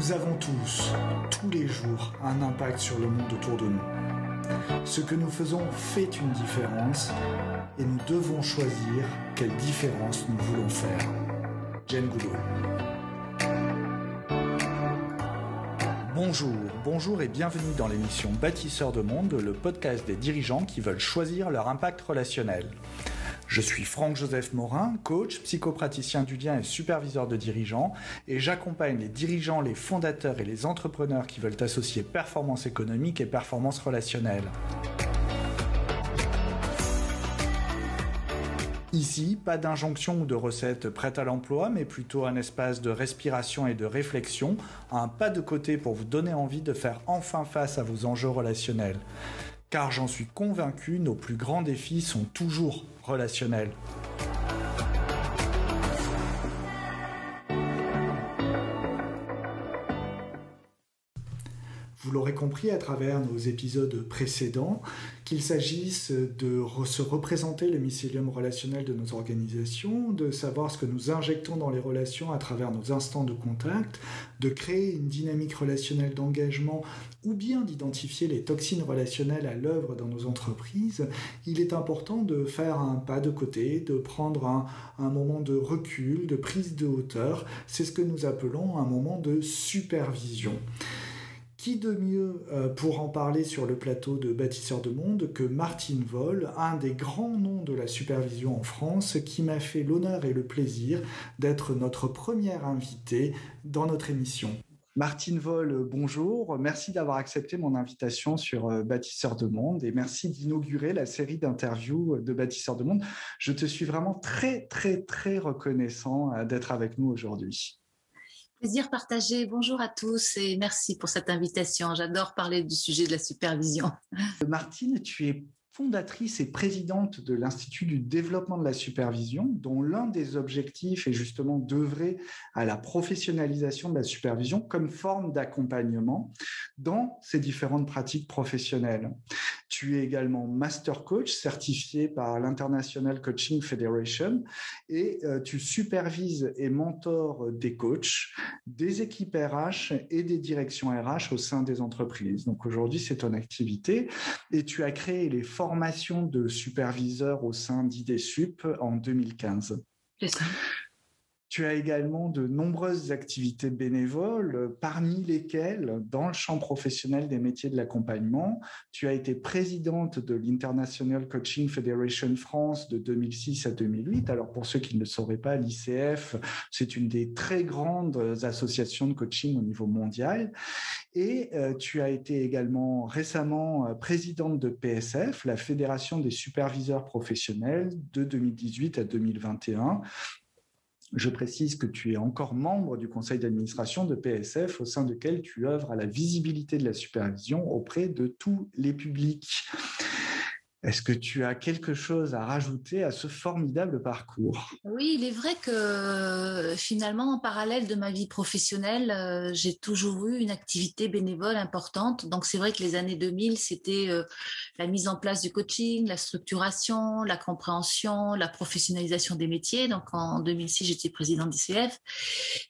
Nous avons tous, tous les jours, un impact sur le monde autour de nous. Ce que nous faisons fait une différence et nous devons choisir quelle différence nous voulons faire. Jane Goodall. Bonjour, bonjour et bienvenue dans l'émission Bâtisseurs de monde, le podcast des dirigeants qui veulent choisir leur impact relationnel. Je suis Franck-Joseph Morin, coach, psychopraticien du lien et superviseur de dirigeants, et j'accompagne les dirigeants, les fondateurs et les entrepreneurs qui veulent associer performance économique et performance relationnelle. Ici, pas d'injonction ou de recette prête à l'emploi, mais plutôt un espace de respiration et de réflexion, un pas de côté pour vous donner envie de faire enfin face à vos enjeux relationnels car j'en suis convaincu, nos plus grands défis sont toujours relationnels. Vous l'aurez compris à travers nos épisodes précédents, qu'il s'agisse de se représenter le mycélium relationnel de nos organisations, de savoir ce que nous injectons dans les relations à travers nos instants de contact, de créer une dynamique relationnelle d'engagement ou bien d'identifier les toxines relationnelles à l'œuvre dans nos entreprises, il est important de faire un pas de côté, de prendre un, moment de recul, de prise de hauteur. C'est ce que nous appelons un moment de supervision. Qui de mieux euh, pour en parler sur le plateau de Bâtisseurs de Monde que Martine Voll, un des grands noms de la supervision en France, qui m'a fait l'honneur et le plaisir d'être notre première invitée dans notre émission. Martine Voll, bonjour. Merci d'avoir accepté mon invitation sur euh, Bâtisseurs de Monde et merci d'inaugurer la série d'interviews de Bâtisseurs de Monde. Je te suis vraiment très, très, très reconnaissant euh, d'être avec nous aujourd'hui. Plaisir partagé. Bonjour à tous et merci pour cette invitation. J'adore parler du sujet de la supervision. Martine, tu es fondatrice et présidente de l'Institut du développement de la supervision, dont l'un des objectifs est justement d'œuvrer à la professionnalisation de la supervision comme forme d'accompagnement dans ces différentes pratiques professionnelles. Tu es également master coach certifié par l'International Coaching Federation et euh, tu supervises et mentors des coachs, des équipes RH et des directions RH au sein des entreprises. Donc aujourd'hui, c'est ton activité et tu as créé les formations de superviseurs au sein d'IDESUP en 2015. C'est ça. Tu as également de nombreuses activités bénévoles, parmi lesquelles, dans le champ professionnel des métiers de l'accompagnement, tu as été présidente de l'International Coaching Federation France de 2006 à 2008. Alors pour ceux qui ne le sauraient pas, l'ICF, c'est une des très grandes associations de coaching au niveau mondial. Et euh, tu as été également récemment euh, présidente de PSF, la Fédération des superviseurs professionnels de 2018 à 2021 je précise que tu es encore membre du conseil d'administration de PSF, au sein duquel tu œuvres à la visibilité de la supervision auprès de tous les publics. Est-ce que tu as quelque chose à rajouter à ce formidable parcours? Oui, il est vrai que finalement, en parallèle de ma vie professionnelle, euh, j'ai toujours eu une activité bénévole importante. Donc c'est vrai que les années 2000, c'était euh, la mise en place du coaching, la structuration, la compréhension, la professionnalisation des métiers. Donc en 2006, j'étais présidente d'ICF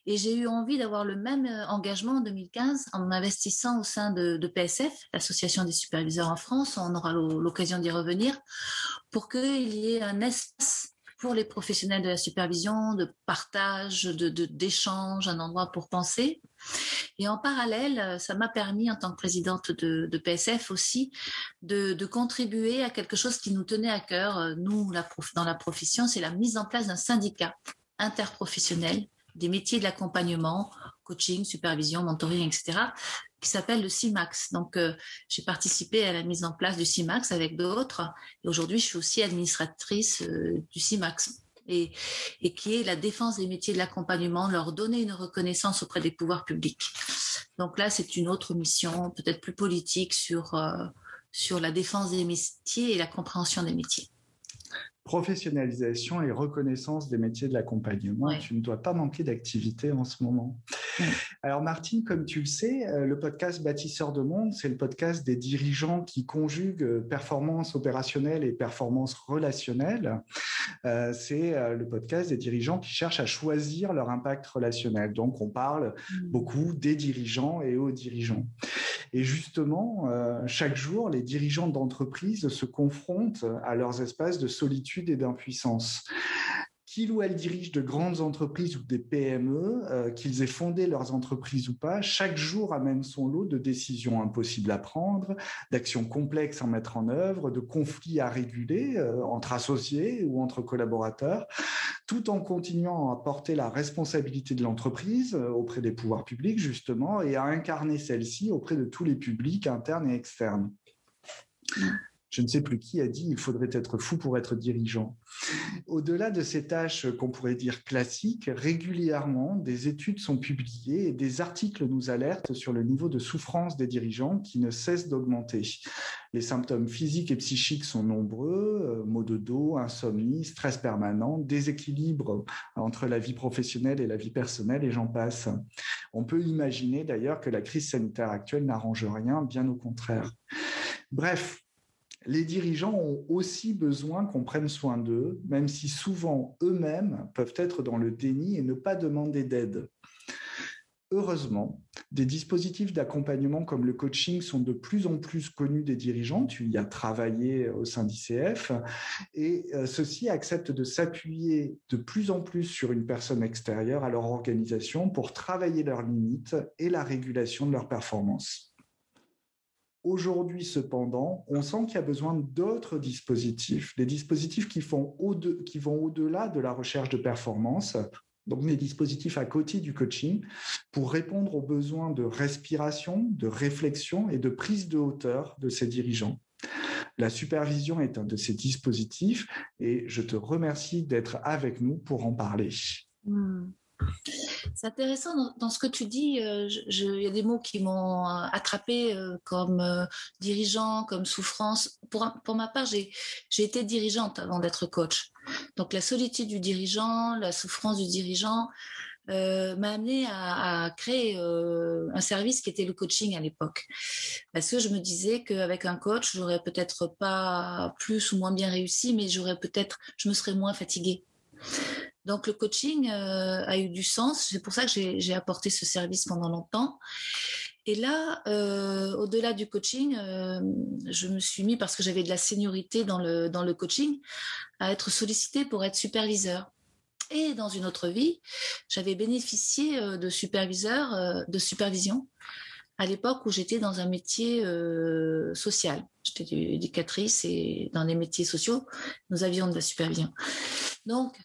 et j'ai eu envie d'avoir le même euh, engagement en 2015 en investissant au sein de, de PSF, l'association des superviseurs en France. On aura l'occasion d'y revenir pour qu'il y ait un espace pour les professionnels de la supervision, de partage, de d'échange, un endroit pour penser. Et en parallèle, ça m'a permis, en tant que présidente de, PSF aussi, de, contribuer à quelque chose qui nous tenait à cœur, nous, dans la profession, c'est la mise en place d'un syndicat interprofessionnel des métiers de l'accompagnement, coaching, supervision, mentoring, etc., qui s'appelle le CIMAX. Donc, euh, j'ai participé à la mise en place du CIMAX avec d'autres. Et aujourd'hui, je suis aussi administratrice euh, du CIMAX. Et, qui est la défense des métiers de l'accompagnement, leur donner une reconnaissance auprès des pouvoirs publics. Donc là, c'est une autre mission, peut-être plus politique, sur, euh, sur la défense des métiers et la compréhension des métiers professionnalisation et reconnaissance des métiers de l'accompagnement. Tu ne dois pas manquer d'activité en ce moment. Alors Martine, comme tu le sais, euh, le podcast Bâtisseur de monde, c'est le podcast des dirigeants qui conjuguent euh, performance opérationnelle et performance relationnelle. Euh, c'est le podcast des dirigeants qui cherchent à choisir leur impact relationnel. Donc on parle mmh. beaucoup des dirigeants et aux dirigeants. Et justement, chaque jour, les dirigeants d'entreprise se confrontent à leurs espaces de solitude et d'impuissance. Qu'ils ou elles dirigent de grandes entreprises ou des PME, euh, qu'ils aient fondé leurs entreprises ou pas, chaque jour amène son lot de décisions impossibles à prendre, d'actions complexes à mettre en œuvre, de conflits à réguler euh, entre associés ou entre collaborateurs, tout en continuant à porter la responsabilité de l'entreprise euh, auprès des pouvoirs publics, justement, et à incarner celle-ci auprès de tous les publics internes et externes je ne sais plus qui a dit il faudrait être fou pour être dirigeant. Au-delà de ces tâches qu'on pourrait dire classiques, régulièrement, des études sont publiées et des articles nous alertent sur le niveau de souffrance des dirigeants qui ne cesse d'augmenter. Les symptômes physiques et psychiques sont nombreux, euh, maux de dos, insomnie, stress permanent, déséquilibre entre la vie professionnelle et la vie personnelle et j'en passe. On peut imaginer d'ailleurs que la crise sanitaire actuelle n'arrange rien, bien au contraire. Bref, les dirigeants ont aussi besoin qu'on prenne soin d'eux, même si souvent eux-mêmes peuvent être dans le déni et ne pas demander d'aide. Heureusement, des dispositifs d'accompagnement comme le coaching sont de plus en plus connus des dirigeants. Tu y as travaillé au sein d'ICF et euh, ceux-ci acceptent de s'appuyer de plus en plus sur une personne extérieure à leur organisation pour travailler leurs limites et la régulation de leurs performances. Aujourd'hui, cependant, on sent qu'il y a besoin d'autres dispositifs, des dispositifs qui, font qui vont au-delà de la recherche de performance, donc des dispositifs à côté du coaching, pour répondre aux besoins de respiration, de réflexion et de prise de hauteur de ces dirigeants. La supervision est un de ces dispositifs et je te remercie d'être avec nous pour en parler. Hmm. C'est intéressant dans, ce que tu dis. Euh, il y a des mots qui m'ont euh, attrapé euh, comme dirigeant, comme souffrance. Pour, ma part, j'ai été dirigeante avant d'être coach. Donc la solitude du dirigeant, la souffrance du dirigeant m'a amené à, créer un service qui était le coaching à l'époque. Parce que je me disais qu'avec un coach, j'aurais peut-être pas plus ou moins bien réussi, mais j'aurais peut-être, je me serais moins fatiguée. Donc le coaching euh, a eu du sens. C'est pour ça que j'ai apporté ce service pendant longtemps. Et là, euh, au-delà du coaching, euh, je me suis mis, parce que j'avais de la seniorité dans le, coaching, à être sollicité pour être superviseur. Et dans une autre vie, j'avais bénéficié de superviseur, de supervision à l'époque où j'étais dans un métier social. J'étais éducatrice et dans les métiers sociaux, nous avions de la supervision. Donc,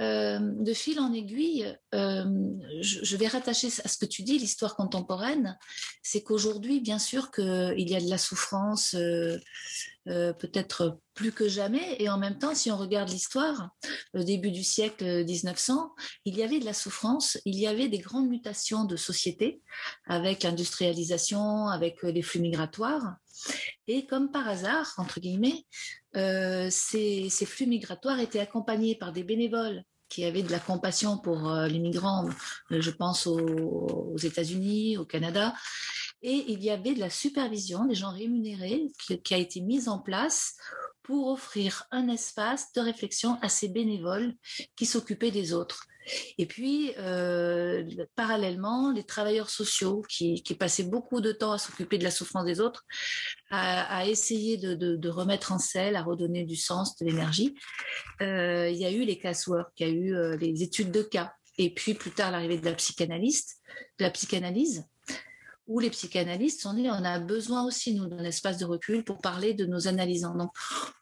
euh, de fil en aiguille, euh, je, vais rattacher à ce que tu dis, l'histoire contemporaine, c'est qu'aujourd'hui, bien sûr, qu'il y a de la souffrance, euh, peut-être plus que jamais, et en même temps, si on regarde l'histoire, au début du siècle 1900, il y avait de la souffrance, il y avait des grandes mutations de société, avec l'industrialisation, avec les flux migratoires, et comme par hasard, entre guillemets, euh, ces, flux migratoires étaient accompagnés par des bénévoles qui avaient de la compassion pour euh, les migrants, euh, je pense aux, États-Unis, au Canada. Et il y avait de la supervision, des gens rémunérés, qui a été mise en place pour offrir un espace de réflexion à ces bénévoles qui s'occupaient des autres. Et puis, euh, parallèlement, les travailleurs sociaux qui, passaient beaucoup de temps à s'occuper de la souffrance des autres, à, essayer de, remettre en selle, à redonner du sens, de l'énergie. Euh, il y a eu les casework, il y a eu euh, les études de cas, et puis plus tard l'arrivée de la psychanalyste, de la psychanalyse, où les psychanalystes sont dit on a besoin aussi nous d'un espace de recul pour parler de nos analysants. Donc,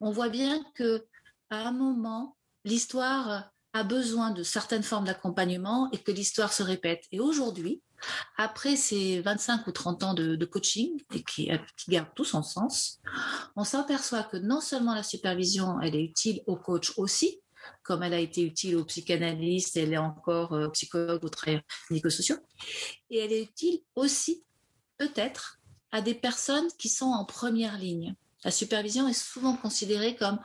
on voit bien que à un moment, l'histoire a besoin de certaines formes d'accompagnement et que l'histoire se répète. Et aujourd'hui, après ces 25 ou 30 ans de, coaching et qui, qui gardent tout son sens, on s'aperçoit que non seulement la supervision, elle est utile au coach aussi, comme elle a été utile aux psychanalystes, elle est encore euh, aux psychologues, aux travailleurs médico-sociaux, et elle est utile aussi peut-être à des personnes qui sont en première ligne. La supervision est souvent considérée comme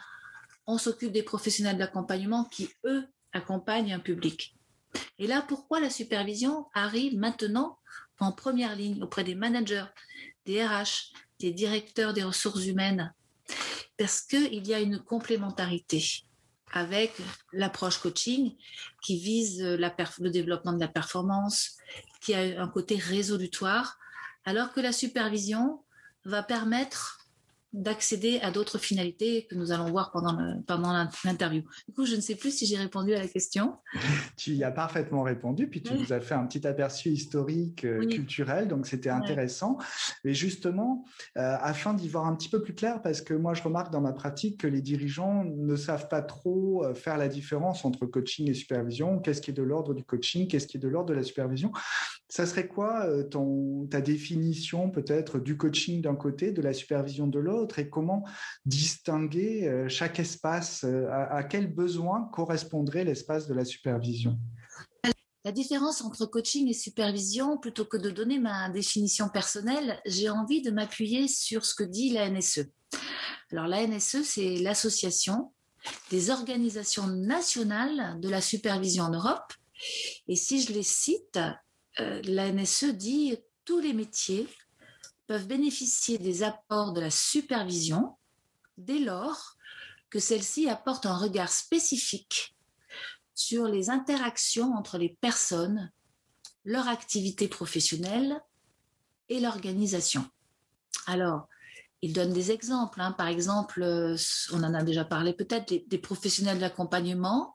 on s'occupe des professionnels d'accompagnement qui, eux, accompagne un public. Et là, pourquoi la supervision arrive maintenant en première ligne auprès des managers, des RH, des directeurs des ressources humaines? Parce qu'il y a une complémentarité avec l'approche coaching qui vise le développement de la performance, qui a un côté résolutoire, alors que la supervision va permettre d'accéder à d'autres finalités que nous allons voir pendant, pendant l'interview. Du coup, je ne sais plus si j'ai répondu à la question. Tu y as parfaitement répondu, puis tu nous as fait un petit aperçu historique, euh, culturel, donc c'était intéressant. Mais justement, euh, afin d'y voir un petit peu plus clair, parce que moi, je remarque dans ma pratique que les dirigeants ne savent pas trop euh, faire la différence entre coaching et supervision. Qu'est-ce qui est de l'ordre du coaching? Qu'est-ce qui est de l'ordre de la supervision? Ça serait quoi ton, ta définition peut-être du coaching d'un côté, de la supervision de l'autre? Et comment distinguer euh, chaque espace, euh, à, quel besoin correspondrait l'espace de la supervision? La différence entre coaching et supervision, plutôt que de donner ma définition personnelle, j'ai envie de m'appuyer sur ce que dit la NSE. Alors la NSE, c'est l'association des organisations nationales de la supervision en Europe. Et si je les cite, euh, la NSE dit tous les métiers peuvent bénéficier des apports de la supervision dès lors que celle-ci apporte un regard spécifique sur les interactions entre les personnes, leur activité professionnelle et l'organisation. Alors, il donne des exemples. Hein. Par exemple, on en a déjà parlé peut-être, des, professionnels d'accompagnement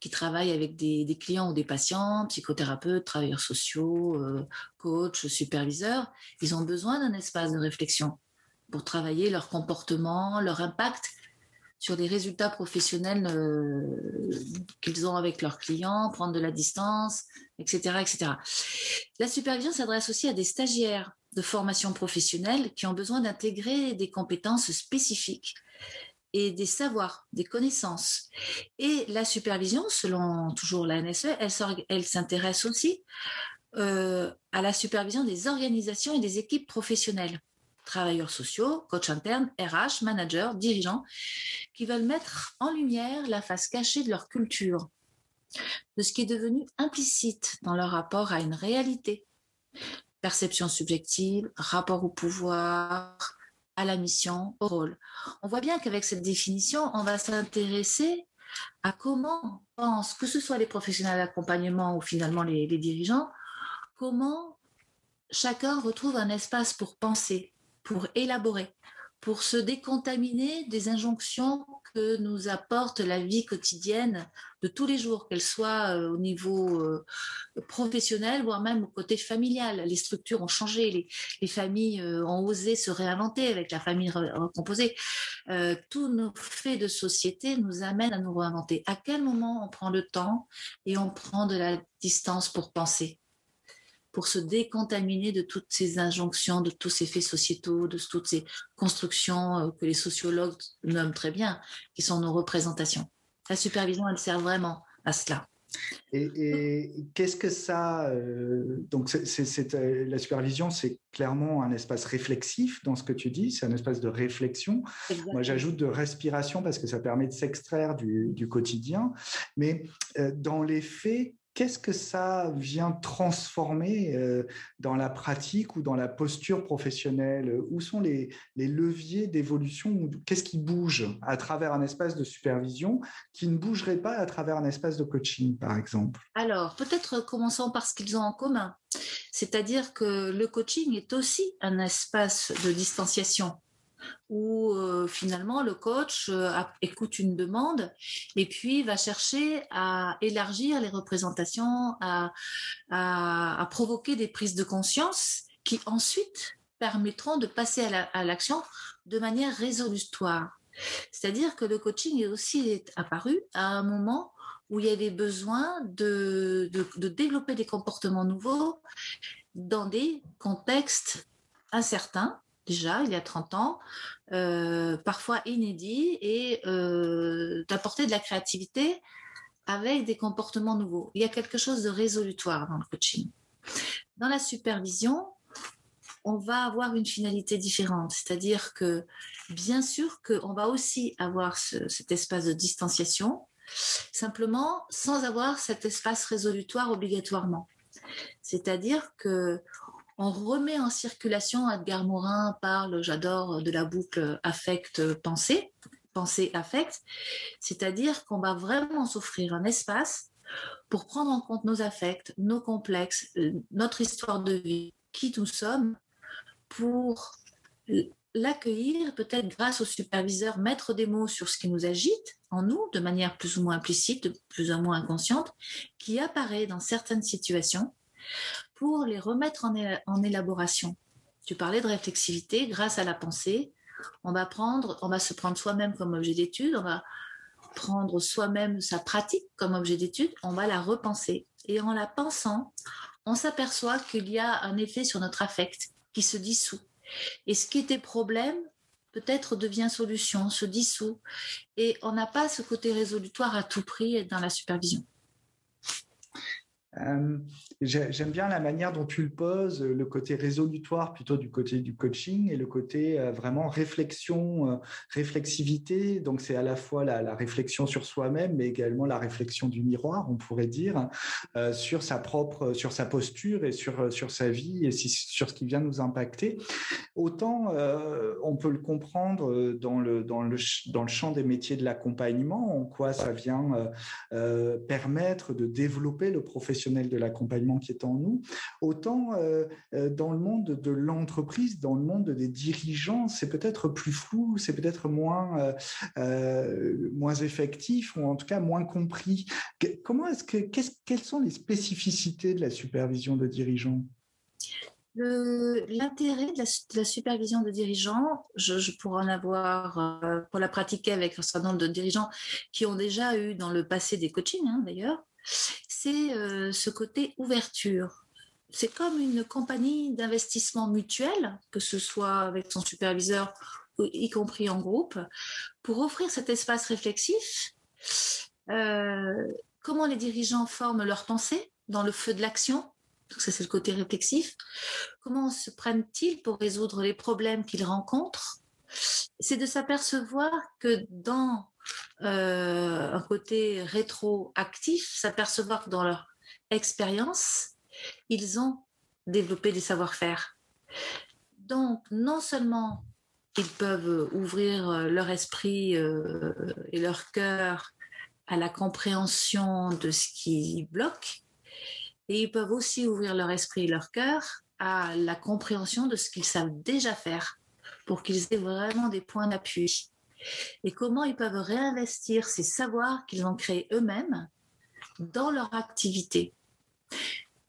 qui travaillent avec des, clients ou des patients, psychothérapeutes, travailleurs sociaux, euh, coachs, superviseurs, ils ont besoin d'un espace de réflexion pour travailler leur comportement, leur impact sur les résultats professionnels euh, qu'ils ont avec leurs clients, prendre de la distance, etc., etc. La supervision s'adresse aussi à des stagiaires de formation professionnelle qui ont besoin d'intégrer des compétences spécifiques et des savoirs, des connaissances. Et la supervision, selon toujours la NSE, elle, s'intéresse aussi euh, à la supervision des organisations et des équipes professionnelles, travailleurs sociaux, coachs internes, RH, managers, dirigeants, qui veulent mettre en lumière la face cachée de leur culture, de ce qui est devenu implicite dans leur rapport à une réalité, perception subjective, rapport au pouvoir, à la mission, au rôle. On voit bien qu'avec cette définition, on va s'intéresser à comment pensent, que ce soit les professionnels d'accompagnement ou finalement les, les dirigeants, comment chacun retrouve un espace pour penser, pour élaborer, pour se décontaminer des injonctions que nous apporte la vie quotidienne de tous les jours, qu'elle soit euh, au niveau euh, professionnel, voire même au côté familial. Les structures ont changé, les, familles euh, ont osé se réinventer avec la famille recomposée. tous nos faits de société nous amènent à nous réinventer. À quel moment on prend le temps et on prend de la distance pour penser? Pour se décontaminer de toutes ces injonctions, de tous ces faits sociétaux, de toutes ces constructions euh, que les sociologues nomment très bien, qui sont nos représentations. La supervision, elle sert vraiment à cela. Et, qu'est-ce que ça euh, Donc, euh, la supervision, c'est clairement un espace réflexif dans ce que tu dis. C'est un espace de réflexion. Moi, j'ajoute de respiration parce que ça permet de s'extraire du, du quotidien. Mais dans les faits, qu'est-ce que ça vient transformer euh, dans la pratique ou dans la posture professionnelle? Où sont les, leviers d'évolution Qu'est-ce qui bouge à travers un espace de supervision qui ne bougerait pas à travers un espace de coaching, par exemple? Alors, peut-être commençons par ce qu'ils ont en commun. C'est-à-dire que le coaching est aussi un espace de distanciation où euh, finalement le coach euh, écoute une demande et puis va chercher à élargir les représentations, à, provoquer des prises de conscience qui ensuite permettront de passer à l'action de manière résolutoire. C'est-à-dire que le coaching est aussi apparu à un moment où il y avait besoin de développer des comportements nouveaux dans des contextes incertains déjà il y a 30 ans, euh, parfois inédit, et euh, d'apporter de la créativité avec des comportements nouveaux. Il y a quelque chose de résolutoire dans le coaching. Dans la supervision, on va avoir une finalité différente, c'est-à-dire que bien sûr qu'on va aussi avoir cet espace de distanciation, simplement sans avoir cet espace résolutoire obligatoirement. C'est-à-dire que on remet en circulation, Edgar Morin parle, j'adore, de la boucle affect-pensée, pensée-affect, c'est-à-dire qu'on va vraiment s'offrir un espace pour prendre en compte nos affects, nos complexes, euh, notre histoire de vie, qui nous sommes, pour l'accueillir peut-être grâce au superviseur, mettre des mots sur ce qui nous agite en nous de manière plus ou moins implicite, plus ou moins inconsciente, qui apparaît dans certaines situations pour les remettre en, élaboration. Tu parlais de réflexivité grâce à la pensée. On va prendre, on va se prendre soi-même comme objet d'étude, on va prendre soi-même sa pratique comme objet d'étude, on va la repenser. Et en la pensant, on s'aperçoit qu'il y a un effet sur notre affect qui se dissout. Et ce qui était problème, peut-être devient solution, se dissout. Et on n'a pas ce côté résolutoire à tout prix dans la supervision. Euh, j'aime bien la manière dont tu le poses, le côté résolutoire plutôt du côté du coaching et le côté euh, vraiment réflexion, euh, réflexivité. Donc c'est à la fois la, réflexion sur soi-même, mais également la réflexion du miroir, on pourrait dire, sur sa propre, sur sa posture et sur sur sa vie et sur ce qui vient nous impacter. Autant on peut le comprendre dans le dans le dans le champ des métiers de l'accompagnement, en quoi ça vient permettre de développer le professionnel de l'accompagnement qui est en nous, autant euh, euh, dans le monde de l'entreprise, dans le monde des dirigeants, c'est peut-être plus flou, c'est peut-être moins, euh, moins effectif ou en tout cas moins compris. Comment est-ce que, quelles sont les spécificités de la supervision de dirigeants? L'intérêt de, la supervision de dirigeants, je, pourrais en avoir pour la pratiquer avec un certain nombre de dirigeants qui ont déjà eu dans le passé des coachings hein, d'ailleurs, c'est euh, ce côté ouverture. C'est comme une compagnie d'investissement mutuel, que ce soit avec son superviseur, y compris en groupe, pour offrir cet espace réflexif. Euh, comment les dirigeants forment leurs pensées dans le feu de l'action? Ça, c'est le côté réflexif. Comment se prennent-ils pour résoudre les problèmes qu'ils rencontrent? C'est de s'apercevoir que dans euh, un côté rétroactif, s'apercevoir que dans leur expérience, ils ont développé des savoir-faire. Donc, non seulement ils peuvent ouvrir leur esprit euh, et leur cœur à la compréhension de ce qui bloque, et ils peuvent aussi ouvrir leur esprit et leur cœur à la compréhension de ce qu'ils savent déjà faire pour qu'ils aient vraiment des points d'appui et comment ils peuvent réinvestir ces savoirs qu'ils ont créés eux-mêmes dans leur activité.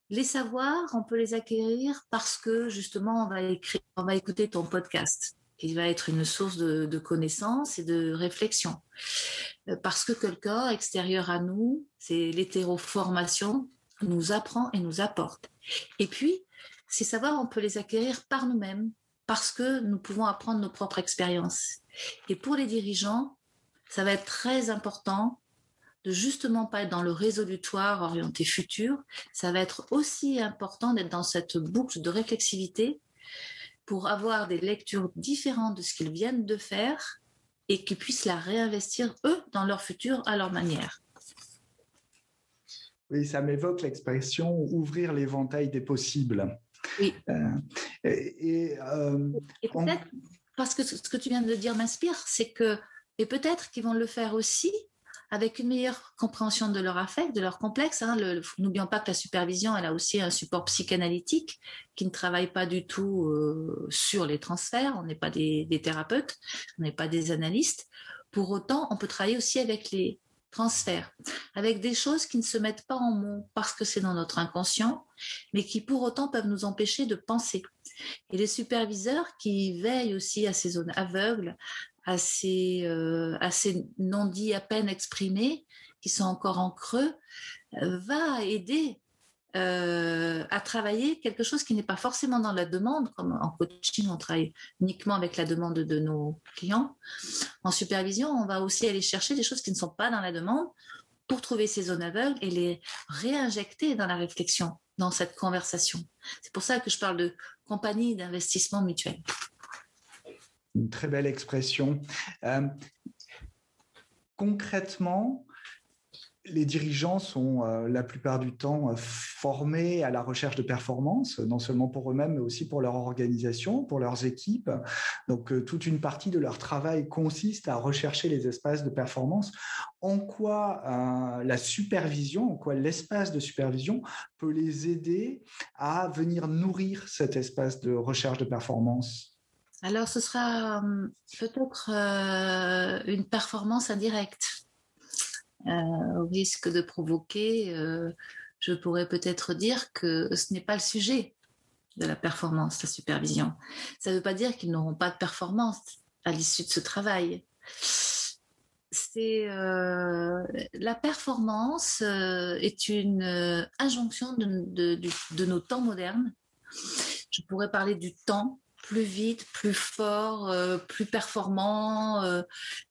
Les savoirs, on peut les acquérir parce que justement, on va, écouter ton podcast qui va être une source de, de connaissances et de réflexion. Euh, parce que quelqu'un extérieur à nous, c'est l'hétéroformation, nous apprend et nous apporte. Et puis, ces savoirs, on peut les acquérir par nous-mêmes, parce que nous pouvons apprendre nos propres expériences. Et pour les dirigeants, ça va être très important de justement pas être dans le résolutoire orienté futur, ça va être aussi important d'être dans cette boucle de réflexivité pour avoir des lectures différentes de ce qu'ils viennent de faire et qu'ils puissent la réinvestir, eux, dans leur futur à leur manière. Oui, ça m'évoque l'expression ouvrir l'éventail des possibles. Oui. Euh, et, euh, peut-être, parce que ce que tu viens de dire m'inspire, c'est que, et peut-être qu'ils vont le faire aussi avec une meilleure compréhension de leur affect, de leur complexe. Hein. N'oublions pas que la supervision, elle a aussi un support psychanalytique qui ne travaille pas du tout euh, sur les transferts. On n'est pas des, thérapeutes, on n'est pas des analystes. Pour autant, on peut travailler aussi avec les, transferts, avec des choses qui ne se mettent pas en mots parce que c'est dans notre inconscient, mais qui pour autant peuvent nous empêcher de penser. Et les superviseurs qui veillent aussi à ces zones aveugles, à ces, euh, non-dits à peine exprimés, qui sont encore en creux, euh, va aider euh, à travailler quelque chose qui n'est pas forcément dans la demande, comme en coaching, on travaille uniquement avec la demande de nos clients. En supervision, on va aussi aller chercher des choses qui ne sont pas dans la demande pour trouver ces zones aveugles et les réinjecter dans la réflexion, dans cette conversation. C'est pour ça que je parle de compagnie d'investissement mutuel. Une très belle expression. Euh, concrètement, les dirigeants sont euh, la plupart du temps euh, formés à la recherche de performance, non seulement pour eux-mêmes, mais aussi pour leur organisation, pour leurs équipes. Donc, euh, toute une partie de leur travail consiste à rechercher les espaces de performance. En quoi la supervision, en quoi l'espace de supervision peut les aider à venir nourrir cet espace de recherche de performance? Alors, ce sera peut-être une performance indirecte au risque de provoquer, euh, je pourrais peut-être dire que ce n'est pas le sujet de la performance, la supervision. Ça ne veut pas dire qu'ils n'auront pas de performance à l'issue de ce travail. C'est euh, la performance est une injonction de, de, nos temps modernes. Je pourrais parler du temps plus vite, plus fort, plus performant,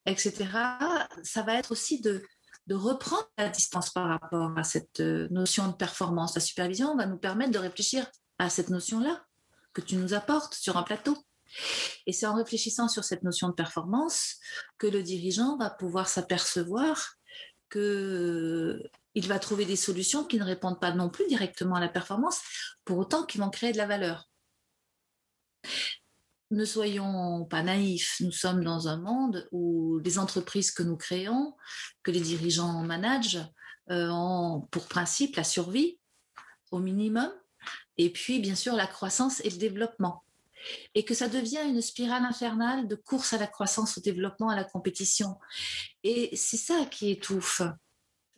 etc. Ça va être aussi de de reprendre la distance par rapport à cette euh, notion de performance. La supervision va nous permettre de réfléchir à cette notion-là que tu nous apportes sur un plateau. Et c'est en réfléchissant sur cette notion de performance que le dirigeant va pouvoir s'apercevoir qu'il euh, va trouver des solutions qui ne répondent pas non plus directement à la performance, pour autant qu'ils vont créer de la valeur ne soyons pas naïfs, nous sommes dans un monde où les entreprises que nous créons, que les dirigeants managent, euh, ont pour principe la survie au minimum, et puis bien sûr la croissance et le développement. Et que ça devient une spirale infernale de course à la croissance, au développement, à la compétition. Et c'est ça qui étouffe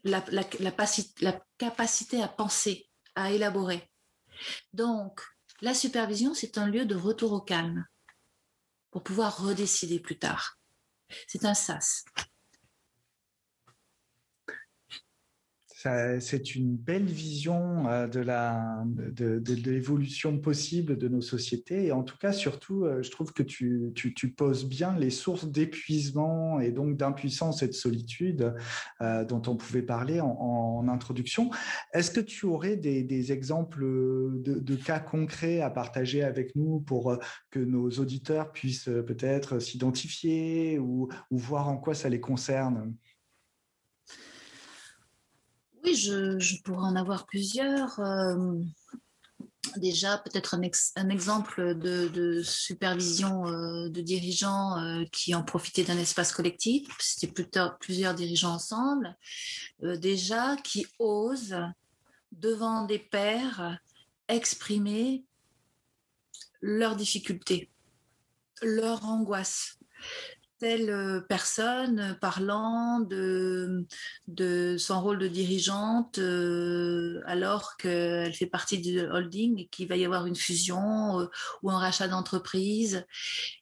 la, la capacité à penser, à élaborer. Donc, la supervision, c'est un lieu de retour au calme pour pouvoir redécider plus tard. C'est un sas. C'est une belle vision euh, de l'évolution possible de nos sociétés. Et en tout cas surtout euh, je trouve que tu, poses bien les sources d'épuisement et donc d'impuissance et de solitude euh, dont on pouvait parler en, introduction. Est-ce que tu aurais des, exemples de, cas concrets à partager avec nous pour que nos auditeurs puissent peut-être s'identifier ou voir en quoi ça les concerne? Oui, je, pourrais en avoir plusieurs. Euh, déjà, peut-être un, exemple de, supervision euh, de dirigeants euh, qui ont profité d'un espace collectif. C'était plusieurs dirigeants ensemble. déjà, qui osent, devant des pairs, exprimer leurs difficultés, leur angoisse telle euh, personne parlant de, de son rôle de dirigeante euh, alors qu'elle fait partie du holding et qu'il va y avoir une fusion euh, ou un rachat d'entreprise.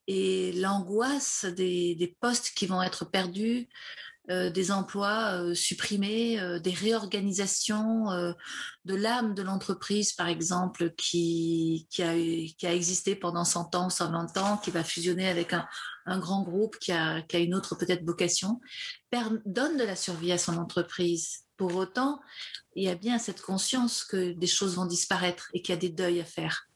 Et l'angoisse des, des, postes qui vont être perdus, euh, des emplois euh, supprimés, euh, des réorganisations de l'âme de l'entreprise, par exemple, qui, qui, a, qui a existé pendant 100 ans, 120 ans, qui va fusionner avec un, un grand groupe qui a, qui a une autre peut-être vocation, donne de la survie à son entreprise. Pour autant, il y a bien cette conscience que des choses vont disparaître et qu'il y a des deuils à faire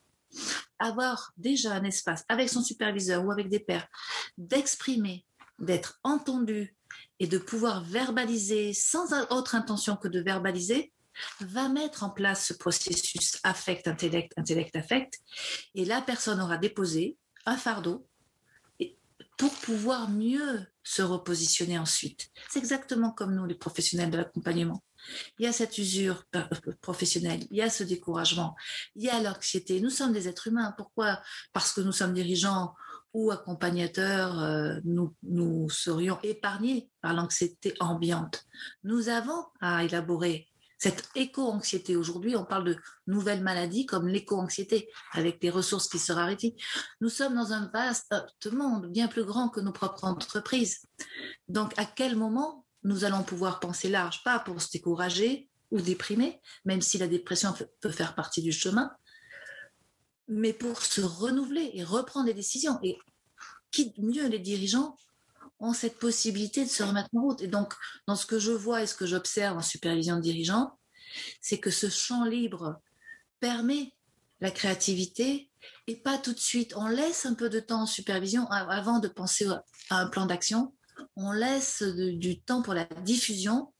avoir déjà un espace avec son superviseur ou avec des pairs, d'exprimer, d'être entendu, et de pouvoir verbaliser sans autre intention que de verbaliser, va mettre en place ce processus affect, intellect, intellect, affect. Et la personne aura déposé un fardeau pour pouvoir mieux se repositionner ensuite. C'est exactement comme nous, les professionnels de l'accompagnement. Il y a cette usure professionnelle, il y a ce découragement, il y a l'anxiété. Nous sommes des êtres humains. Pourquoi? Parce que nous sommes dirigeants, ou accompagnateurs, euh, nous, nous serions épargnés par l'anxiété ambiante. Nous avons à élaborer cette éco-anxiété. Aujourd'hui, on parle de nouvelles maladies comme l'éco-anxiété, avec des ressources qui se raréfient. Nous sommes dans un vaste monde, bien plus grand que nos propres entreprises. Donc, à quel moment nous allons pouvoir penser large? Pas pour se décourager ou déprimer, même si la dépression peut faire partie du chemin, mais pour se renouveler et reprendre des décisions. Et qui mieux les dirigeants ont cette possibilité de se remettre en route. Et donc, dans ce que je vois et ce que j'observe en supervision de dirigeants, c'est que ce champ libre permet la créativité et pas tout de suite. On laisse un peu de temps en supervision avant de penser à un plan d'action. On laisse du temps pour la diffusion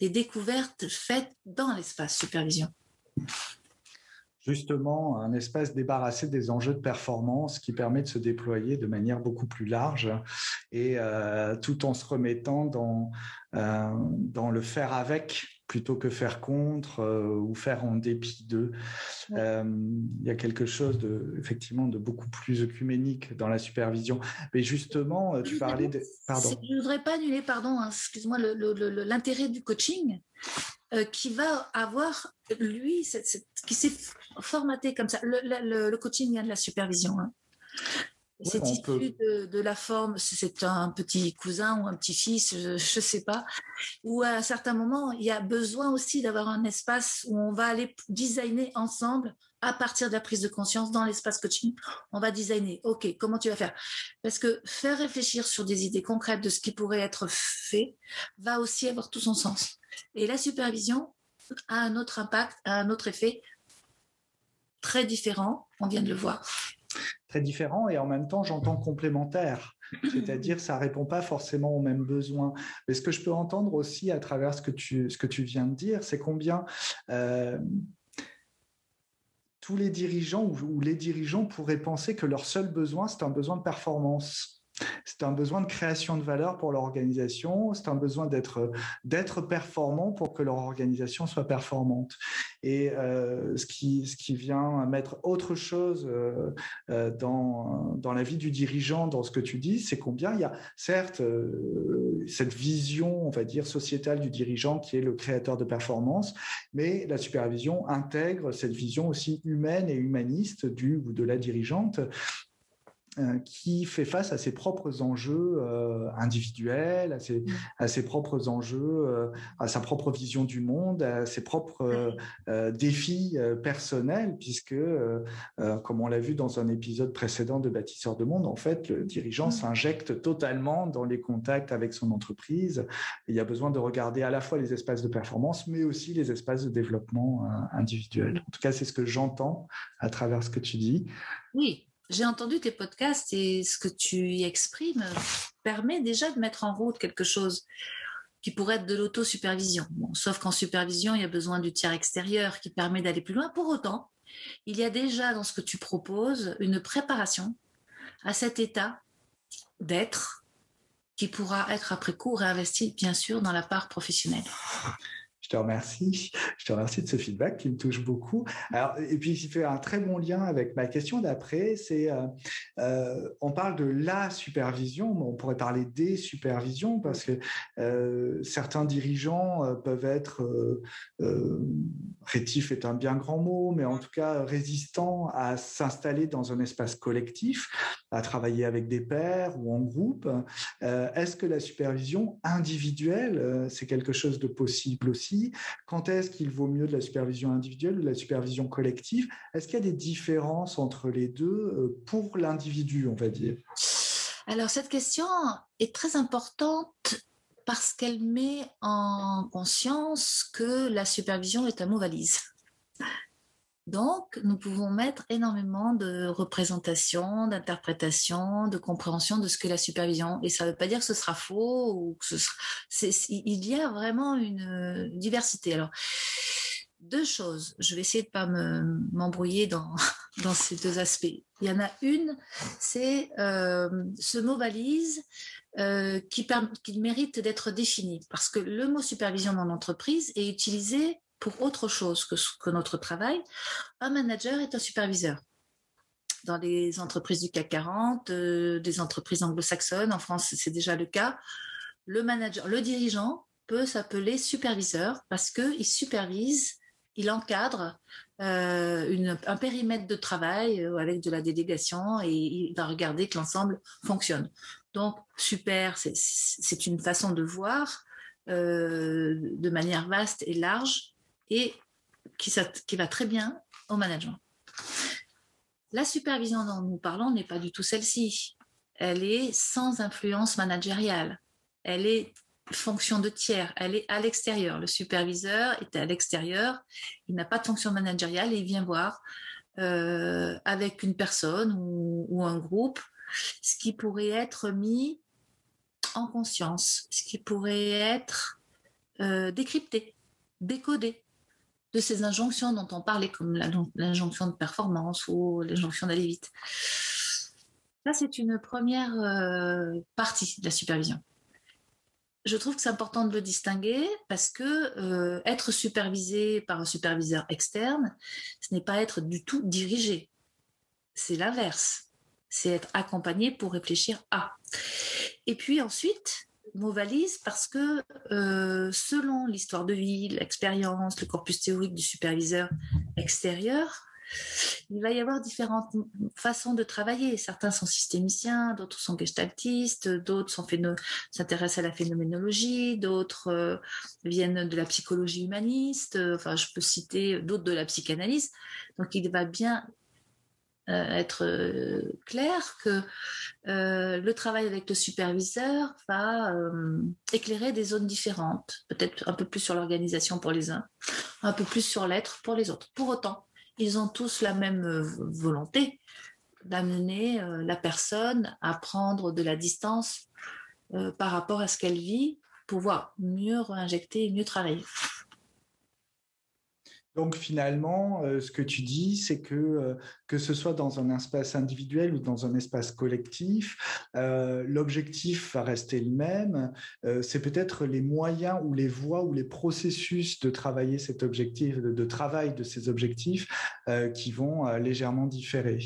des découvertes faites dans l'espace supervision justement un espace débarrassé des enjeux de performance qui permet de se déployer de manière beaucoup plus large et euh, tout en se remettant dans, euh, dans le faire avec plutôt que faire contre euh, ou faire en dépit d'eux. il y a quelque chose de, effectivement de beaucoup plus œcuménique dans la supervision. Mais justement, tu parlais de... Pardon. Je ne voudrais pas annuler, pardon, hein, excuse-moi, l'intérêt du coaching qui va avoir, lui, qui s'est formaté comme ça. Le, coaching vient de la supervision. Hein. c'est issu de, la forme, c'est un petit cousin ou un petit-fils, je ne sais pas, où à un certain moment, il y a besoin aussi d'avoir un espace où on va aller designer ensemble à partir de la prise de conscience dans l'espace coaching. On va designer, OK, comment tu vas faire? Parce que faire réfléchir sur des idées concrètes de ce qui pourrait être fait va aussi avoir tout son sens. Et la supervision a un autre impact, a un autre effet très différent, on vient de le voir. Très différent et en même temps, j'entends complémentaire. C'est-à-dire, ça répond pas forcément aux mêmes besoins. Mais ce que je peux entendre aussi à travers ce que tu, ce que tu viens de dire, c'est combien euh, tous les dirigeants ou, les dirigeants pourraient penser que leur seul besoin, c'est un besoin de performance. C'est un besoin de création de valeur pour l'organisation, c'est un besoin d'être d'être performant pour que leur organisation soit performante. Et euh, ce qui ce qui vient mettre autre chose euh, euh, dans dans la vie du dirigeant, dans ce que tu dis, c'est combien il y a certes cette vision, on va dire sociétale du dirigeant qui est le créateur de performance, mais la supervision intègre cette vision aussi humaine et humaniste du ou de la dirigeante qui fait face à ses propres enjeux euh, individuels, à ses, mmh. à ses, propres enjeux, euh, à sa propre vision du monde, à ses propres défis personnels, puisque, comme on l'a vu dans un épisode précédent de Bâtisseur de Monde, en fait, le dirigeant mmh. s'injecte totalement dans les contacts avec son entreprise. il y a besoin de regarder à la fois les espaces de performance, mais aussi les espaces de développement individuel. En tout cas, c'est ce que j'entends à travers ce que tu dis. Oui, j'ai entendu tes podcasts et ce que tu y exprimes permet déjà de mettre en route quelque chose qui pourrait être de l'autosupervision. Sauf qu'en supervision, il y a besoin du tiers extérieur qui permet d'aller plus loin. Pour autant, il y a déjà dans ce que tu proposes une préparation à cet état d'être qui pourra être après coup réinvesti, bien sûr, dans la part professionnelle te remercie. Je te remercie de ce feedback qui me touche beaucoup. Alors, et puis, il fait un très bon lien avec ma question d'après. C'est, euh, euh, on parle de la supervision, mais on pourrait parler des supervisions parce que euh, certains dirigeants peuvent être rétifs est un bien grand mot, mais en tout cas résistants à s'installer dans un espace collectif, à travailler avec des pairs ou en groupe. Est-ce que la supervision individuelle, c'est quelque chose de possible aussi? Quand est-ce qu'il vaut mieux de la supervision individuelle ou de la supervision collective? Est-ce qu'il y a des différences entre les deux euh, pour l'individu, on va dire? Alors, cette question est très importante parce qu'elle met en conscience que la supervision est un mot valise. Donc, nous pouvons mettre énormément de représentations, d'interprétations, de compréhension de ce que la supervision. Et ça ne veut pas dire que ce sera faux ou que ce sera. il y a vraiment une diversité. Alors, deux choses. Je vais essayer de pas m'embrouiller dans, dans ces deux aspects. Il y en a une, c'est euh, ce mot valise euh, qui, qui mérite d'être défini parce que le mot supervision dans l'entreprise est utilisé pour autre chose que, que notre travail, un manager est un superviseur. Dans les entreprises du CAC 40, euh, des entreprises anglo-saxonnes, en France c'est déjà le cas, le manager, le dirigeant peut s'appeler superviseur parce qu'il supervise, il encadre euh, un périmètre de travail euh, avec de la délégation et il va regarder que l'ensemble fonctionne. Donc, super, c'est une façon de voir de manière vaste et large et qui, va très bien au management. La supervision dont nous parlons n'est pas du tout celle-ci. Elle est sans influence managériale. Elle est fonction de tiers. Elle est à l'extérieur. Le superviseur est à l'extérieur. Il n'a pas de fonction managériale et il vient voir euh, avec une personne ou, un groupe ce qui pourrait être mis en conscience, ce qui pourrait être décrypter, décoder de ces injonctions dont on parlait, comme l'injonction de performance ou l'injonction d'aller vite. Ça, c'est une première partie de la supervision je trouve que c'est important de le distinguer parce que euh, être supervisé par un superviseur externe, ce n'est pas être du tout dirigé. C'est l'inverse. C'est être accompagné pour réfléchir à. Et puis ensuite, mot valise parce que euh, selon l'histoire de vie, l'expérience, le corpus théorique du superviseur extérieur, il va y avoir différentes façons de travailler. Certains sont systémiciens, d'autres sont gestaltistes, d'autres s'intéressent à la phénoménologie, d'autres euh, viennent de la psychologie humaniste. Enfin, je peux citer d'autres de la psychanalyse. Donc, il va bien euh, être euh, clair que le travail avec le superviseur va éclairer des zones différentes, peut-être un peu plus sur l'organisation pour les uns, un peu plus sur l'être pour les autres. Pour autant, ils ont tous la même euh, volonté d'amener euh, la personne à prendre de la distance euh, par rapport à ce qu'elle vit, pouvoir mieux réinjecter et mieux travailler. Donc finalement, ce que tu dis, c'est que que ce soit dans un espace individuel ou dans un espace collectif, l'objectif va rester le même. c'est peut-être les moyens ou les voies ou les processus de travailler cet objectif, de, travail de ces objectifs qui vont légèrement différer.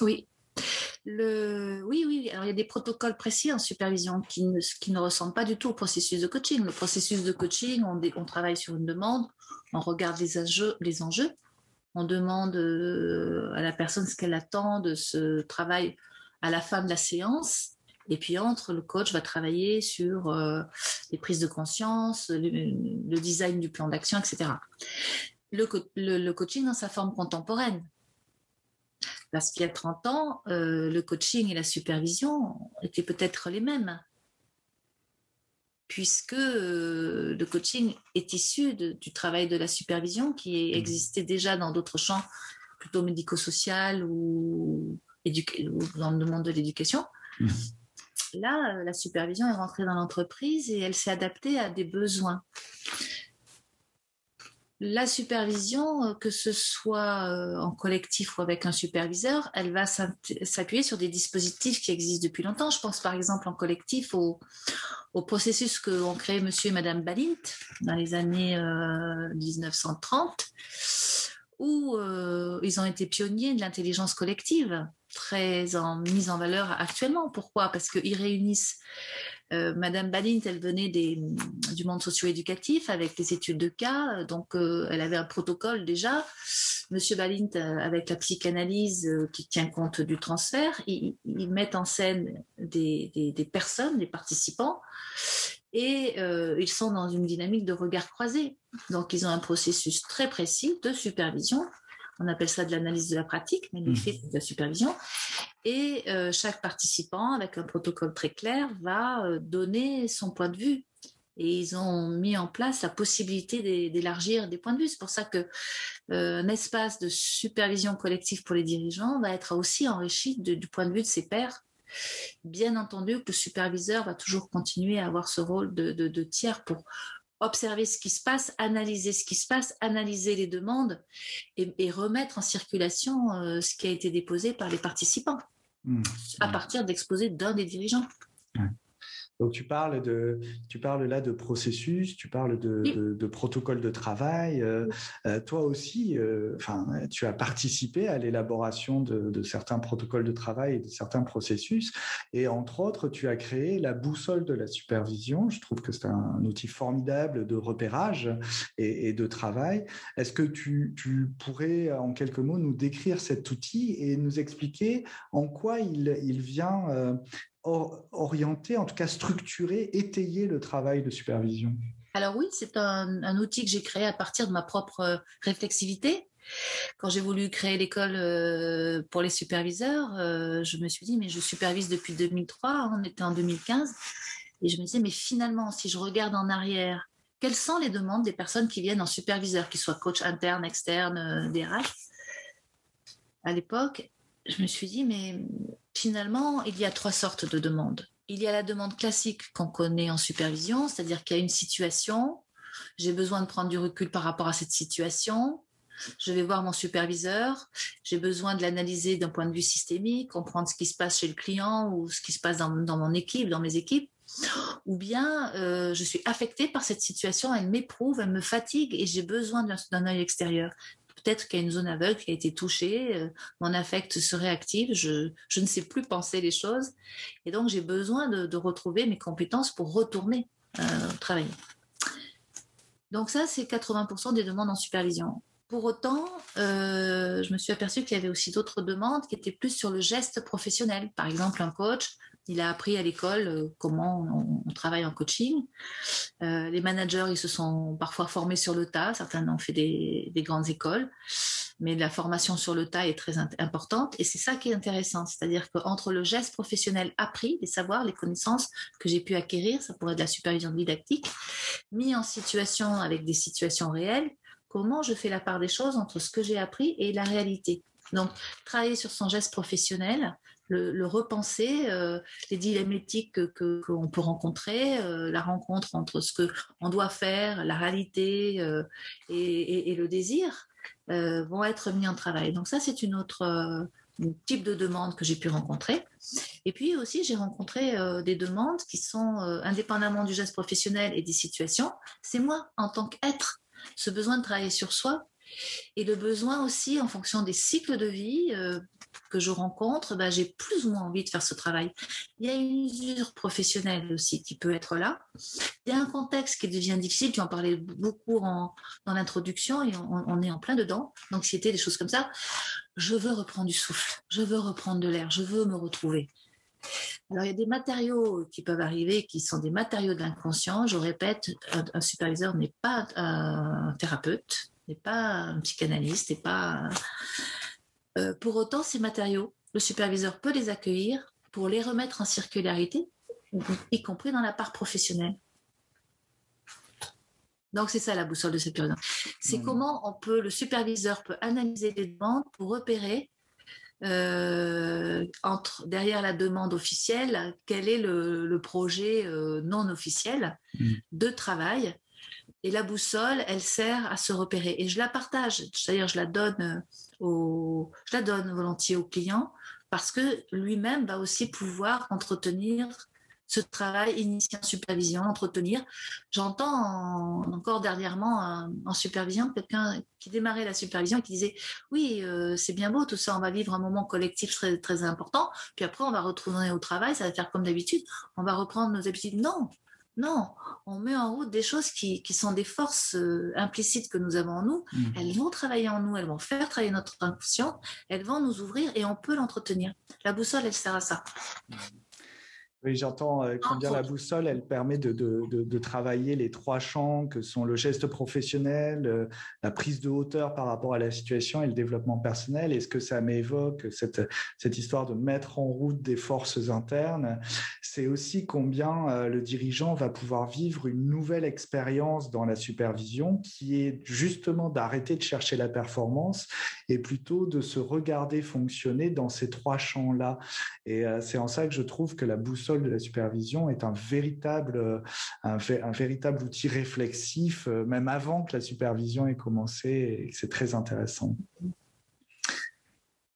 Oui, le... Oui, oui, alors il y a des protocoles précis en supervision qui ne, qui ne ressemblent pas du tout au processus de coaching. Le processus de coaching, on travaille sur une demande, on regarde les enjeux, on demande euh, à la personne ce qu'elle attend de ce travail à la fin de la séance. Et puis entre, le coach va travailler sur euh, les prises de conscience, le, design du plan d'action, etc. Le, le, coaching dans sa forme contemporaine, parce qu'il y a 30 ans, euh, le coaching et la supervision étaient peut-être les mêmes, puisque euh, le coaching est issu du travail de la supervision qui mmh. existait déjà dans d'autres champs, plutôt médico-social ou, dans le monde de l'éducation. Mmh. Là, la supervision est rentrée dans l'entreprise et elle s'est adaptée à des besoins la supervision, euh, que ce soit euh, en collectif ou avec un superviseur, elle va s'appuyer sur des dispositifs qui existent depuis longtemps. Je pense par exemple en collectif au, processus que ont créé monsieur et madame Balint dans les années 1930, euh, où ils ont été pionniers de l'intelligence collective, très en, mise en valeur actuellement. Pourquoi? Parce qu'ils réunissent euh, Madame Balint, elle venait du monde socio-éducatif avec les études de cas, donc euh, elle avait un protocole déjà. Monsieur Balint, euh, avec la psychanalyse qui tient compte du transfert, ils, mettent en scène des, personnes, des participants, et ils sont dans une dynamique de regard croisé. Donc ils ont un processus très précis de supervision on appelle ça de l'analyse de la pratique, mais l'effet mmh. de la supervision. Et euh, chaque participant, avec un protocole très clair, va euh, donner son point de vue. Et ils ont mis en place la possibilité d'élargir des points de vue. C'est pour ça que euh, un espace de supervision collective pour les dirigeants va être aussi enrichi du point de vue de ses pairs. Bien entendu que le superviseur va toujours continuer à avoir ce rôle de, de tiers pour observer ce qui se passe, analyser ce qui se passe, analyser les demandes et, remettre en circulation euh, ce qui a été déposé par les participants mmh. à partir d'exposés d'un des dirigeants. Donc tu parles de, tu parles là de processus, tu parles de, de, protocole de travail. Euh, euh, toi aussi, euh, enfin, tu as participé à l'élaboration de, certains protocoles de travail et de certains processus. Et entre autres, tu as créé la boussole de la supervision. Je trouve que c'est un outil formidable de repérage et, de travail. Est-ce que tu, tu, pourrais, en quelques mots, nous décrire cet outil et nous expliquer en quoi il, il vient orienter, en tout cas structurer, étayer le travail de supervision? Alors oui, c'est un, outil que j'ai créé à partir de ma propre euh, réflexivité. Quand j'ai voulu créer l'école euh, pour les superviseurs, euh, je me suis dit, mais je supervise depuis 2003, on était en 2015, et je me disais, mais finalement, si je regarde en arrière, quelles sont les demandes des personnes qui viennent en superviseur, qu'ils soient coach interne, externe, DRH À l'époque, je me suis dit, mais finalement, il y a trois sortes de demandes. Il y a la demande classique qu'on connaît en supervision, c'est-à-dire qu'il y a une situation, j'ai besoin de prendre du recul par rapport à cette situation. Je vais voir mon superviseur. J'ai besoin de l'analyser d'un point de vue systémique, comprendre ce qui se passe chez le client ou ce qui se passe dans, mon équipe, dans mes équipes. Ou bien euh, je suis affectée par cette situation, elle m'éprouve, elle me fatigue et j'ai besoin d'un œil extérieur peut-être qu'il y a une zone aveugle qui a été touchée, euh, mon affect se réactive, je, ne sais plus penser les choses. Et donc, j'ai besoin de, retrouver mes compétences pour retourner euh, travailler. Donc ça, c'est 80% des demandes en supervision. Pour autant, euh, je me suis aperçue qu'il y avait aussi d'autres demandes qui étaient plus sur le geste professionnel. Par exemple, un coach il a appris à l'école euh, comment on, travaille en coaching. Euh, les managers, ils se sont parfois formés sur le tas. Certains ont fait des, grandes écoles, mais la formation sur le tas est très importante. Et c'est ça qui est intéressant, c'est-à-dire qu'entre le geste professionnel appris, les savoirs, les connaissances que j'ai pu acquérir, ça pourrait être de la supervision didactique, mis en situation avec des situations réelles, comment je fais la part des choses entre ce que j'ai appris et la réalité. Donc, travailler sur son geste professionnel, le, repenser, euh, les dilemmes éthiques que qu'on peut rencontrer, euh, la rencontre entre ce que on doit faire, la réalité euh, et, le désir, vont être mis en travail. Donc ça, c'est une autre type de demande que j'ai pu rencontrer. Et puis aussi, j'ai rencontré des demandes qui sont indépendamment du geste professionnel et des situations. C'est moi, en tant qu'être, ce besoin de travailler sur soi, et le besoin aussi, en fonction des cycles de vie euh, que je rencontre, ben, j'ai plus ou moins envie de faire ce travail. Il y a une usure professionnelle aussi qui peut être là. Il y a un contexte qui devient difficile, tu en parlais beaucoup dans l'introduction et on, est en plein dedans, l'anxiété, des choses comme ça. Je veux reprendre du souffle, je veux reprendre de l'air, je veux me retrouver. Alors, il y a des matériaux qui peuvent arriver qui sont des matériaux de l'inconscient. Je répète, un superviseur n'est pas un thérapeute n'est pas un psychanalyste, n'est pas. Euh, pour autant, ces matériaux, le superviseur peut les accueillir pour les remettre en circularité, y compris dans la part professionnelle. Donc c'est ça la boussole de cette période. C'est comment on peut, le superviseur peut analyser les demandes pour repérer euh, entre derrière la demande officielle quel est le, projet euh, non officiel mmh. de travail et la boussole, elle sert à se repérer. Et je la partage, c'est-à-dire je la donne euh, au, je la donne volontiers au client parce que lui-même va aussi pouvoir entretenir ce travail initié en supervision, entretenir. J'entends encore dernièrement en supervision quelqu'un qui démarrait la supervision et qui disait oui euh, c'est bien beau tout ça, on va vivre un moment collectif très très important, puis après on va retourner au travail, ça va faire comme d'habitude, on va reprendre nos habitudes. Non, non, on met en route des choses qui, sont des forces euh, implicites que nous avons en nous. Mmh. Elles vont travailler en nous, elles vont faire travailler notre inconscient, elles vont nous ouvrir et on peut l'entretenir. La boussole, elle sert à ça. Mmh. Oui, j'entends euh, combien la boussole, elle permet de, de, de, travailler les trois champs que sont le geste professionnel, euh, la prise de hauteur par rapport à la situation et le développement personnel. Est-ce que ça m'évoque cette, cette histoire de mettre en route des forces internes? C'est aussi combien euh, le dirigeant va pouvoir vivre une nouvelle expérience dans la supervision qui est justement d'arrêter de chercher la performance et plutôt de se regarder fonctionner dans ces trois champs-là. Et c'est en ça que je trouve que la boussole de la supervision est un véritable, euh, un, véritable outil réflexif, euh, même avant que la supervision ait commencé, c'est très intéressant.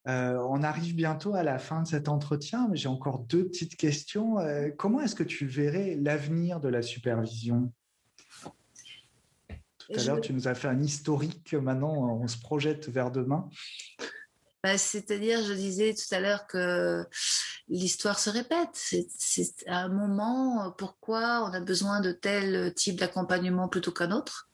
Euh, on arrive bientôt à la fin de cet entretien, mais j'ai encore deux petites questions. comment est-ce que tu verrais l'avenir de la supervision? Tout à l'heure, tu nous as fait un historique. Maintenant, on se projette vers demain. Bah, c'est-à-dire, je disais tout à l'heure que l'histoire se répète. C'est à un moment pourquoi on a besoin de tel type d'accompagnement plutôt qu'un autre?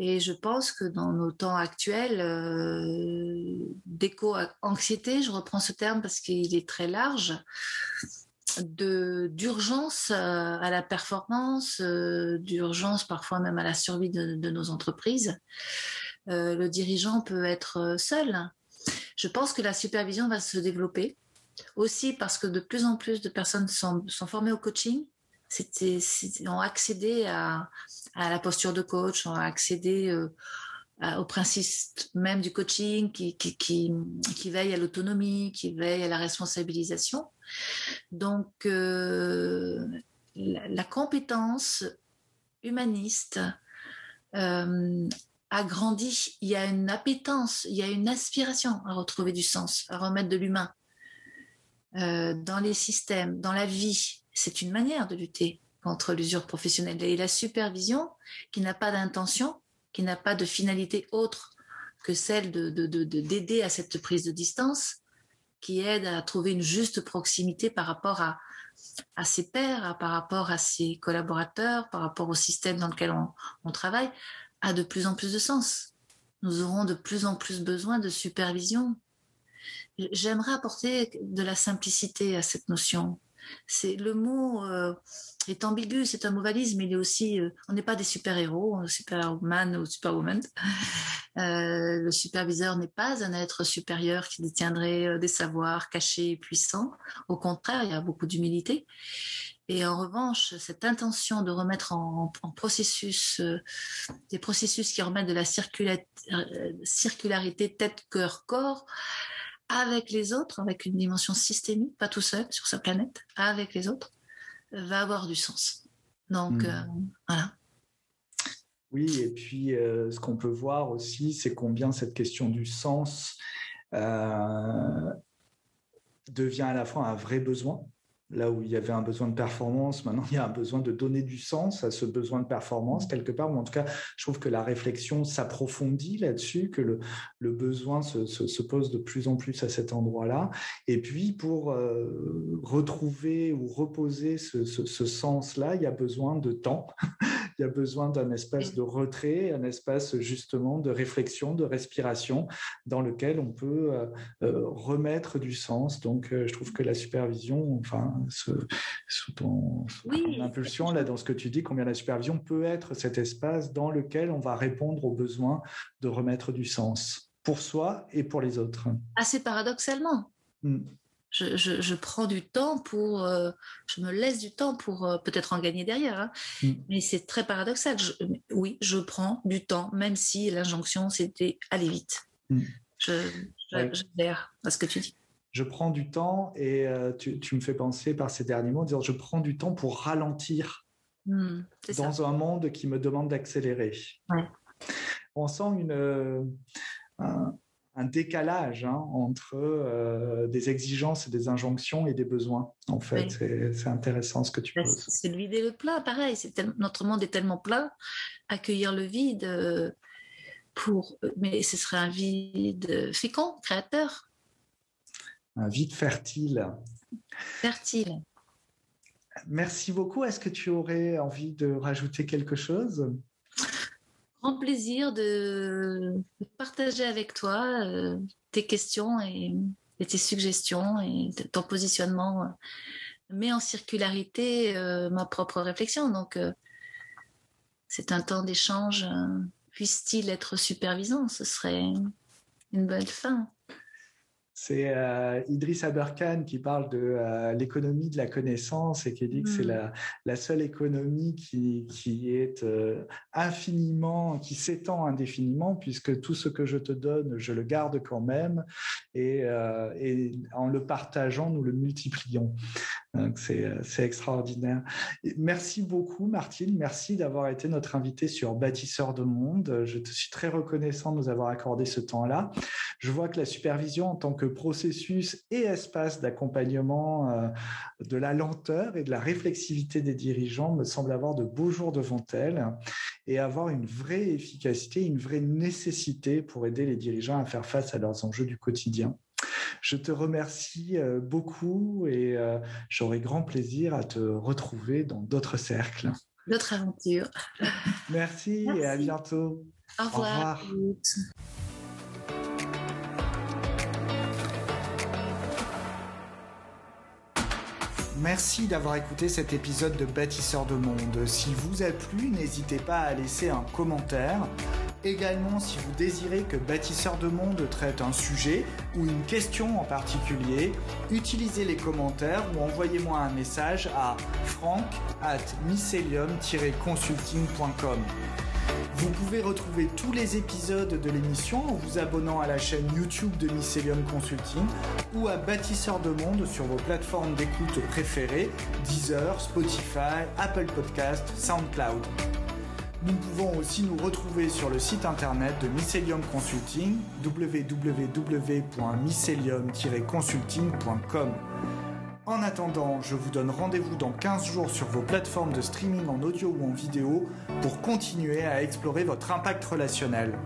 Et je pense que dans nos temps actuels, euh, d'éco-anxiété, je reprends ce terme parce qu'il est très large, d'urgence euh, à la performance, euh, d'urgence parfois même à la survie de, de nos entreprises, le dirigeant peut être seul. Je pense que la supervision va se développer aussi parce que de plus en plus de personnes sont, formées au coaching, ont accédé à, la posture de coach, ont accédé euh, au principe même du coaching qui, veille à l'autonomie, qui veille à la responsabilisation. Donc, euh, la, compétence humaniste, a grandi, il y a une appétence, il y a une aspiration à retrouver du sens, à remettre de l'humain dans les systèmes, dans la vie. C'est une manière de lutter contre l'usure professionnelle. Et la supervision, qui n'a pas d'intention, qui n'a pas de finalité autre que celle de, d'aider à cette prise de distance, qui aide à trouver une juste proximité par rapport à, ses pairs, par rapport à ses collaborateurs, par rapport au système dans lequel on travaille, a de plus en plus de sens. Nous aurons de plus en plus besoin de supervision. J'aimerais apporter de la simplicité à cette notion c'est le mot euh, est ambigu, c'est un mot valise, mais il est aussi, euh, on n'est pas des super-héros, Superman ou Superwoman. Euh, le superviseur n'est pas un être supérieur qui détiendrait des savoirs cachés et puissants. Au contraire, il y a beaucoup d'humilité. Et en revanche, cette intention de remettre en, processus des processus qui remettent de la circularité tête, cœur, corps, avec les autres, avec une dimension systémique, pas tout seul sur sa planète, avec les autres, va avoir du sens. Donc, hmm. euh, voilà. Oui, et puis euh, ce qu'on peut voir aussi, c'est combien cette question du sens euh, devient à la fois un vrai besoin là où il y avait un besoin de performance, maintenant il y a un besoin de donner du sens à ce besoin de performance quelque part, ou en tout cas, je trouve que la réflexion s'approfondit là-dessus, que le, le besoin se, se, pose de plus en plus à cet endroit-là. Et puis, pour euh, retrouver ou reposer ce, ce sens-là, il y a besoin de temps, il y a besoin d'un espace de retrait, un espace justement de réflexion, de respiration, dans lequel on peut euh, euh, remettre du sens. Donc, je trouve que la supervision, enfin, sous ton, impulsion, là, dans ce que tu dis, combien la supervision peut être cet espace dans lequel on va répondre aux besoins de remettre du sens pour soi et pour les autres. Assez paradoxalement. Hmm. Je, prends du temps pour, euh, je me laisse du temps pour euh, peut-être en gagner derrière, hein. hmm. mais c'est très paradoxal. oui, je prends du temps, même si l'injonction c'était aller vite. Hmm. Je, je, à ce que tu dis je prends du temps et euh, tu, me fais penser par ces derniers mots, je prends du temps pour ralentir hmm, dans un monde qui me demande d'accélérer. On sent une, euh, un, décalage hein, entre euh, des exigences et des injonctions et des besoins. En fait, c'est intéressant ce que tu poses. C'est le vide et le plein, pareil. notre monde est tellement plein, accueillir le vide. Pour, mais ce serait un vide fécond, créateur, un vide fertile. Fertile. Merci beaucoup. Est-ce que tu aurais envie de rajouter quelque chose? Grand plaisir de partager avec toi euh, tes questions et, tes suggestions et ton positionnement euh, met en circularité euh, ma propre réflexion. Donc, c'est un temps d'échange. Puisse-t-il être supervisant? Ce serait une belle fin. C'est euh, Idriss Aberkan qui parle de euh, l'économie de la connaissance et qui dit que c'est mm. la, seule économie qui, qui est euh, infiniment, qui s'étend indéfiniment, puisque tout ce que je te donne, je le garde quand même, et, et en le partageant, nous le multiplions. C'est extraordinaire. merci beaucoup, Martine. Merci d'avoir été notre invitée sur Bâtisseur de Monde. Je te suis très reconnaissant de nous avoir accordé ce temps-là. Je vois que la supervision en tant que processus et espace d'accompagnement euh, de la lenteur et de la réflexivité des dirigeants me semble avoir de beaux jours devant elle et avoir une vraie efficacité, une vraie nécessité pour aider les dirigeants à faire face à leurs enjeux du quotidien. Je te remercie euh, beaucoup et euh, j'aurai grand plaisir à te retrouver dans d'autres cercles. D'autres aventures. Merci, et à bientôt. Au revoir. Au revoir. Merci d'avoir écouté cet épisode de Bâtisseur de Monde. Si vous a plu, n'hésitez pas à laisser un commentaire. Également, si vous désirez que Bâtisseur de Monde traite un sujet ou une question en particulier, utilisez les commentaires ou envoyez-moi un message à frank at mycelium-consulting.com. Vous pouvez retrouver tous les épisodes de l'émission en vous abonnant à la chaîne YouTube de Mycelium Consulting ou à Bâtisseur de Monde sur vos plateformes d'écoute préférées, Deezer, Spotify, Apple Podcast, SoundCloud. Nous pouvons aussi nous retrouver sur le site internet de Mycelium Consulting, www.mycelium-consulting.com. En attendant, je vous donne rendez-vous dans 15 jours sur vos plateformes de streaming en audio ou en vidéo pour continuer à explorer votre impact relationnel.